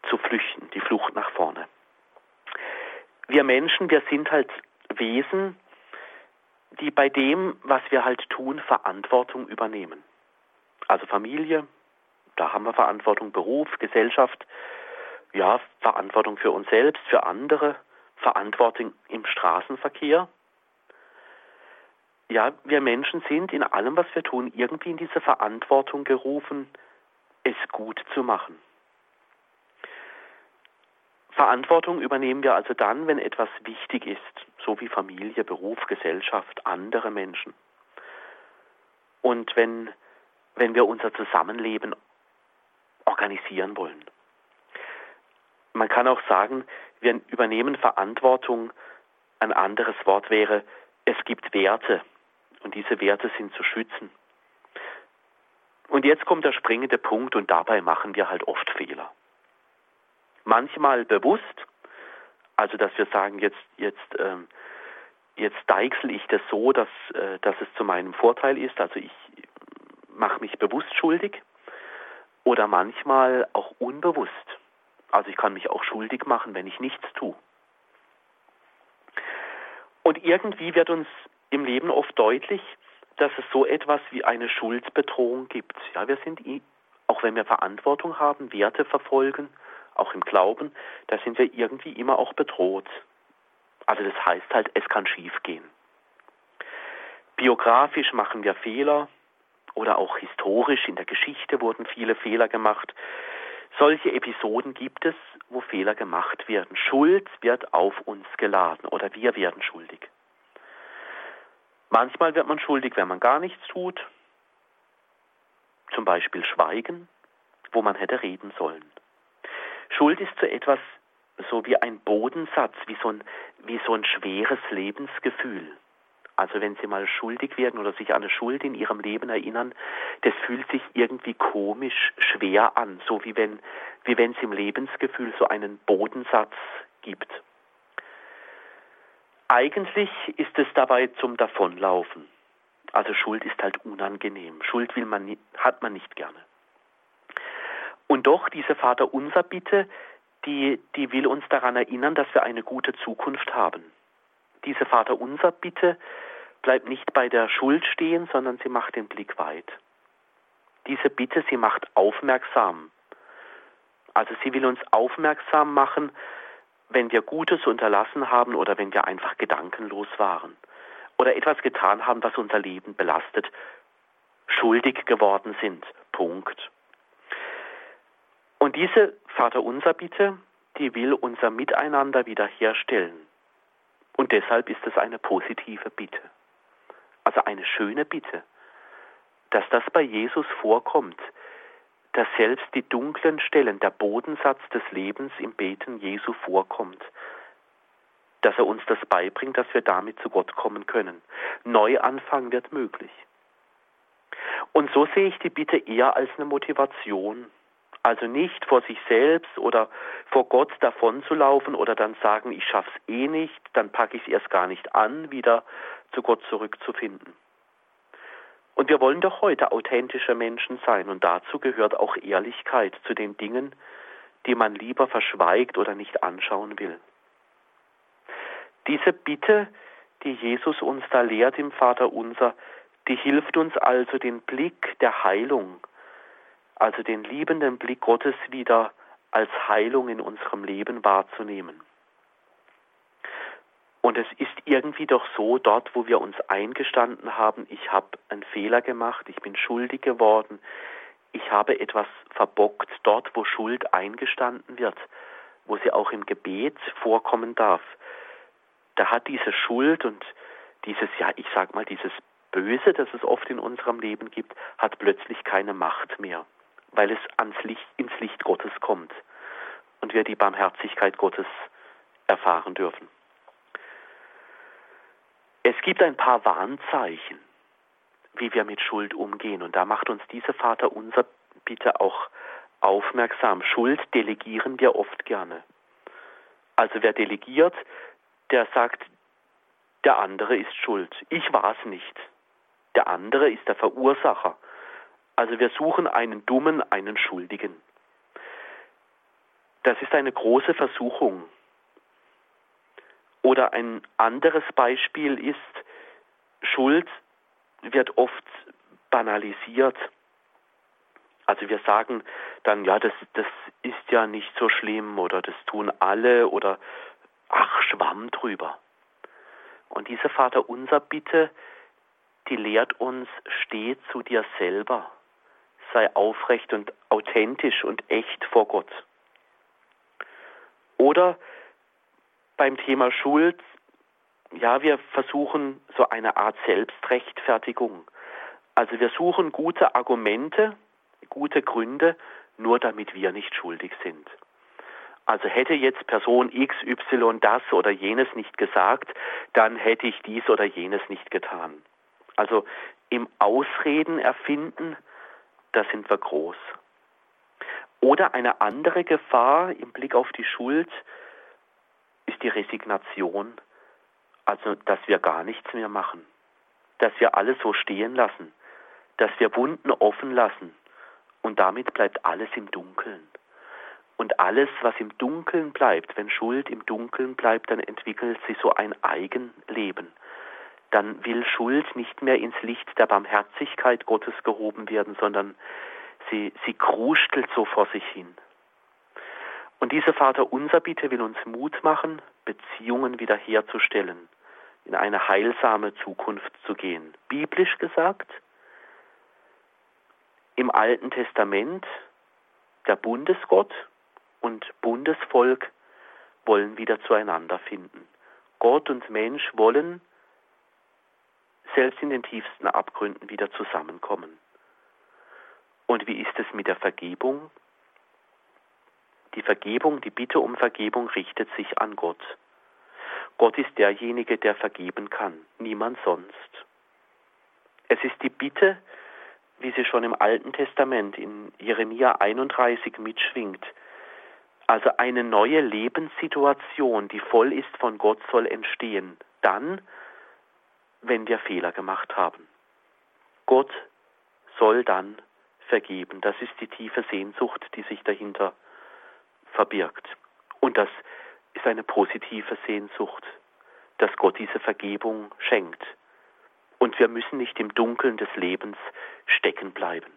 zu flüchten, die Flucht nach vorne. Wir Menschen, wir sind halt Wesen, die bei dem, was wir halt tun, Verantwortung übernehmen. Also Familie, da haben wir Verantwortung, Beruf, Gesellschaft, ja, Verantwortung für uns selbst, für andere, Verantwortung im Straßenverkehr. Ja, wir Menschen sind in allem, was wir tun, irgendwie in diese Verantwortung gerufen, es gut zu machen. Verantwortung übernehmen wir also dann, wenn etwas wichtig ist, so wie Familie, Beruf, Gesellschaft, andere Menschen. Und wenn, wenn wir unser Zusammenleben organisieren wollen. Man kann auch sagen, wir übernehmen Verantwortung. Ein anderes Wort wäre, es gibt Werte und diese Werte sind zu schützen. Und jetzt kommt der springende Punkt und dabei machen wir halt oft Fehler. Manchmal bewusst, also dass wir sagen, jetzt, jetzt, ähm, jetzt deichsel ich das so, dass, äh, dass es zu meinem Vorteil ist, also ich mache mich bewusst schuldig oder manchmal auch unbewusst. Also ich kann mich auch schuldig machen, wenn ich nichts tue. Und irgendwie wird uns im Leben oft deutlich, dass es so etwas wie eine Schuldbedrohung gibt. Ja, wir sind, auch wenn wir Verantwortung haben, Werte verfolgen, auch im Glauben, da sind wir irgendwie immer auch bedroht. Also das heißt halt, es kann schiefgehen. Biografisch machen wir Fehler oder auch historisch in der Geschichte wurden viele Fehler gemacht. Solche Episoden gibt es, wo Fehler gemacht werden. Schuld wird auf uns geladen oder wir werden schuldig. Manchmal wird man schuldig, wenn man gar nichts tut, zum Beispiel Schweigen, wo man hätte reden sollen. Schuld ist so etwas so wie ein Bodensatz, wie so ein, wie so ein schweres Lebensgefühl. Also wenn Sie mal schuldig werden oder sich an eine Schuld in Ihrem Leben erinnern, das fühlt sich irgendwie komisch schwer an, so wie wenn, wie wenn es im Lebensgefühl so einen Bodensatz gibt. Eigentlich ist es dabei zum Davonlaufen. Also Schuld ist halt unangenehm. Schuld will man, hat man nicht gerne. Und doch diese Vaterunser Bitte, die, die will uns daran erinnern, dass wir eine gute Zukunft haben. Diese Vaterunser Bitte bleibt nicht bei der Schuld stehen, sondern sie macht den Blick weit. Diese Bitte, sie macht aufmerksam. Also sie will uns aufmerksam machen, wenn wir Gutes unterlassen haben oder wenn wir einfach gedankenlos waren oder etwas getan haben, was unser Leben belastet, schuldig geworden sind. Punkt. Und diese Vaterunser Bitte, die will unser Miteinander wiederherstellen. Und deshalb ist es eine positive Bitte. Also eine schöne Bitte. Dass das bei Jesus vorkommt, dass selbst die dunklen Stellen, der Bodensatz des Lebens im Beten Jesu vorkommt, dass er uns das beibringt, dass wir damit zu Gott kommen können. Neuanfang wird möglich. Und so sehe ich die Bitte eher als eine Motivation. Also nicht vor sich selbst oder vor Gott davon zu laufen oder dann sagen, ich schaff's eh nicht, dann packe ich es erst gar nicht an, wieder zu Gott zurückzufinden. Und wir wollen doch heute authentische Menschen sein und dazu gehört auch Ehrlichkeit zu den Dingen, die man lieber verschweigt oder nicht anschauen will. Diese Bitte, die Jesus uns da lehrt im Vater unser, die hilft uns also den Blick der Heilung also den liebenden Blick Gottes wieder als Heilung in unserem Leben wahrzunehmen. Und es ist irgendwie doch so, dort, wo wir uns eingestanden haben, ich habe einen Fehler gemacht, ich bin schuldig geworden, ich habe etwas verbockt, dort, wo Schuld eingestanden wird, wo sie auch im Gebet vorkommen darf, da hat diese Schuld und dieses, ja, ich sag mal, dieses Böse, das es oft in unserem Leben gibt, hat plötzlich keine Macht mehr, weil es ans Licht, ins Licht Gottes kommt und wir die Barmherzigkeit Gottes erfahren dürfen. Es gibt ein paar Warnzeichen, wie wir mit Schuld umgehen. Und da macht uns dieser Vater unser bitte auch aufmerksam. Schuld delegieren wir oft gerne. Also wer delegiert, der sagt, der andere ist schuld. Ich war es nicht. Der andere ist der Verursacher. Also wir suchen einen Dummen, einen Schuldigen. Das ist eine große Versuchung. Oder ein anderes Beispiel ist, Schuld wird oft banalisiert. Also wir sagen dann, ja, das, das ist ja nicht so schlimm oder das tun alle oder ach, schwamm drüber. Und diese Vater unser Bitte, die lehrt uns, steh zu dir selber, sei aufrecht und authentisch und echt vor Gott. Oder beim Thema Schuld, ja, wir versuchen so eine Art Selbstrechtfertigung. Also wir suchen gute Argumente, gute Gründe, nur damit wir nicht schuldig sind. Also hätte jetzt Person XY das oder jenes nicht gesagt, dann hätte ich dies oder jenes nicht getan. Also im Ausreden erfinden, da sind wir groß. Oder eine andere Gefahr im Blick auf die Schuld, die Resignation, also dass wir gar nichts mehr machen, dass wir alles so stehen lassen, dass wir Wunden offen lassen und damit bleibt alles im Dunkeln. Und alles, was im Dunkeln bleibt, wenn Schuld im Dunkeln bleibt, dann entwickelt sie so ein Eigenleben. Dann will Schuld nicht mehr ins Licht der Barmherzigkeit Gottes gehoben werden, sondern sie, sie kruschtelt so vor sich hin. Und diese Vater unser Bitte will uns Mut machen, Beziehungen wiederherzustellen, in eine heilsame Zukunft zu gehen. Biblisch gesagt, im Alten Testament der Bundesgott und Bundesvolk wollen wieder zueinander finden. Gott und Mensch wollen selbst in den tiefsten Abgründen wieder zusammenkommen. Und wie ist es mit der Vergebung? Die Vergebung, die Bitte um Vergebung richtet sich an Gott. Gott ist derjenige, der vergeben kann, niemand sonst. Es ist die Bitte, wie sie schon im Alten Testament in Jeremia 31 mitschwingt. Also eine neue Lebenssituation, die voll ist von Gott, soll entstehen. Dann, wenn wir Fehler gemacht haben. Gott soll dann vergeben. Das ist die tiefe Sehnsucht, die sich dahinter verbirgt. Und das ist eine positive Sehnsucht, dass Gott diese Vergebung schenkt. Und wir müssen nicht im Dunkeln des Lebens stecken bleiben.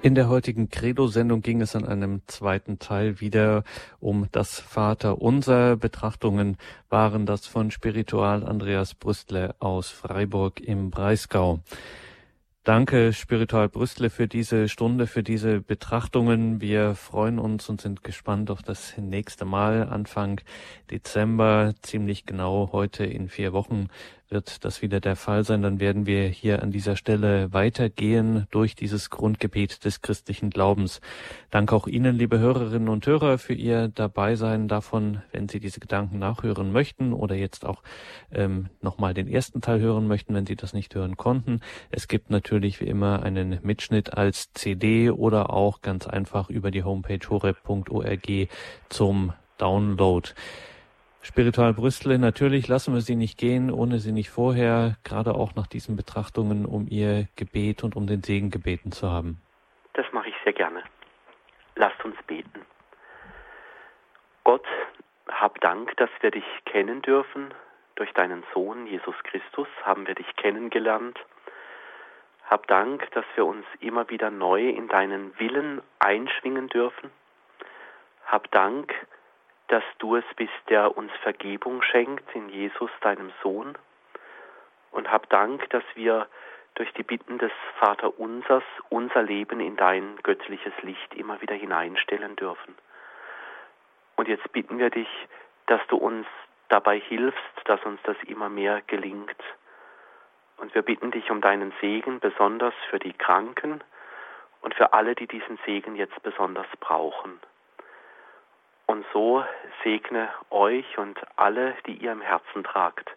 In der heutigen Credo-Sendung ging es an einem zweiten Teil wieder um das Vaterunser. Betrachtungen waren das von Spiritual Andreas Brüstle aus Freiburg im Breisgau. Danke, Spiritual Brüstle, für diese Stunde, für diese Betrachtungen. Wir freuen uns und sind gespannt auf das nächste Mal Anfang Dezember, ziemlich genau heute in vier Wochen wird das wieder der Fall sein. Dann werden wir hier an dieser Stelle weitergehen durch dieses Grundgebet des christlichen Glaubens. Danke auch Ihnen, liebe Hörerinnen und Hörer, für Ihr Dabeisein davon, wenn Sie diese Gedanken nachhören möchten oder jetzt auch ähm, nochmal den ersten Teil hören möchten, wenn Sie das nicht hören konnten. Es gibt natürlich wie immer einen Mitschnitt als CD oder auch ganz einfach über die Homepage horeb.org zum Download. Spiritual Brüssel, natürlich lassen wir Sie nicht gehen, ohne Sie nicht vorher, gerade auch nach diesen Betrachtungen, um Ihr Gebet und um den Segen gebeten zu haben. Das mache ich sehr gerne. Lasst uns beten. Gott, hab Dank, dass wir dich kennen dürfen. Durch deinen Sohn Jesus Christus haben wir dich kennengelernt. Hab Dank, dass wir uns immer wieder neu in deinen Willen einschwingen dürfen. Hab Dank, dass du es bist, der uns Vergebung schenkt in Jesus, deinem Sohn. Und hab Dank, dass wir durch die Bitten des Vaterunsers unser Leben in dein göttliches Licht immer wieder hineinstellen dürfen. Und jetzt bitten wir dich, dass du uns dabei hilfst, dass uns das immer mehr gelingt. Und wir bitten dich um deinen Segen, besonders für die Kranken und für alle, die diesen Segen jetzt besonders brauchen. Und so segne euch und alle, die ihr im Herzen tragt,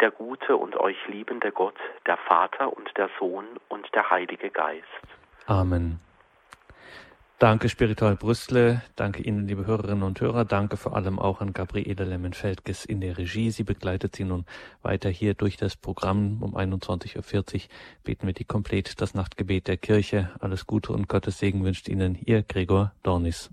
der gute und euch liebende Gott, der Vater und der Sohn und der Heilige Geist. Amen. Danke Spiritual Brüssle, danke Ihnen, liebe Hörerinnen und Hörer, danke vor allem auch an Gabriele Lemmenfeldges in der Regie. Sie begleitet Sie nun weiter hier durch das Programm. Um 21.40 Uhr beten wir die Komplett das Nachtgebet der Kirche. Alles Gute und Gottes Segen wünscht Ihnen Ihr Gregor Dornis.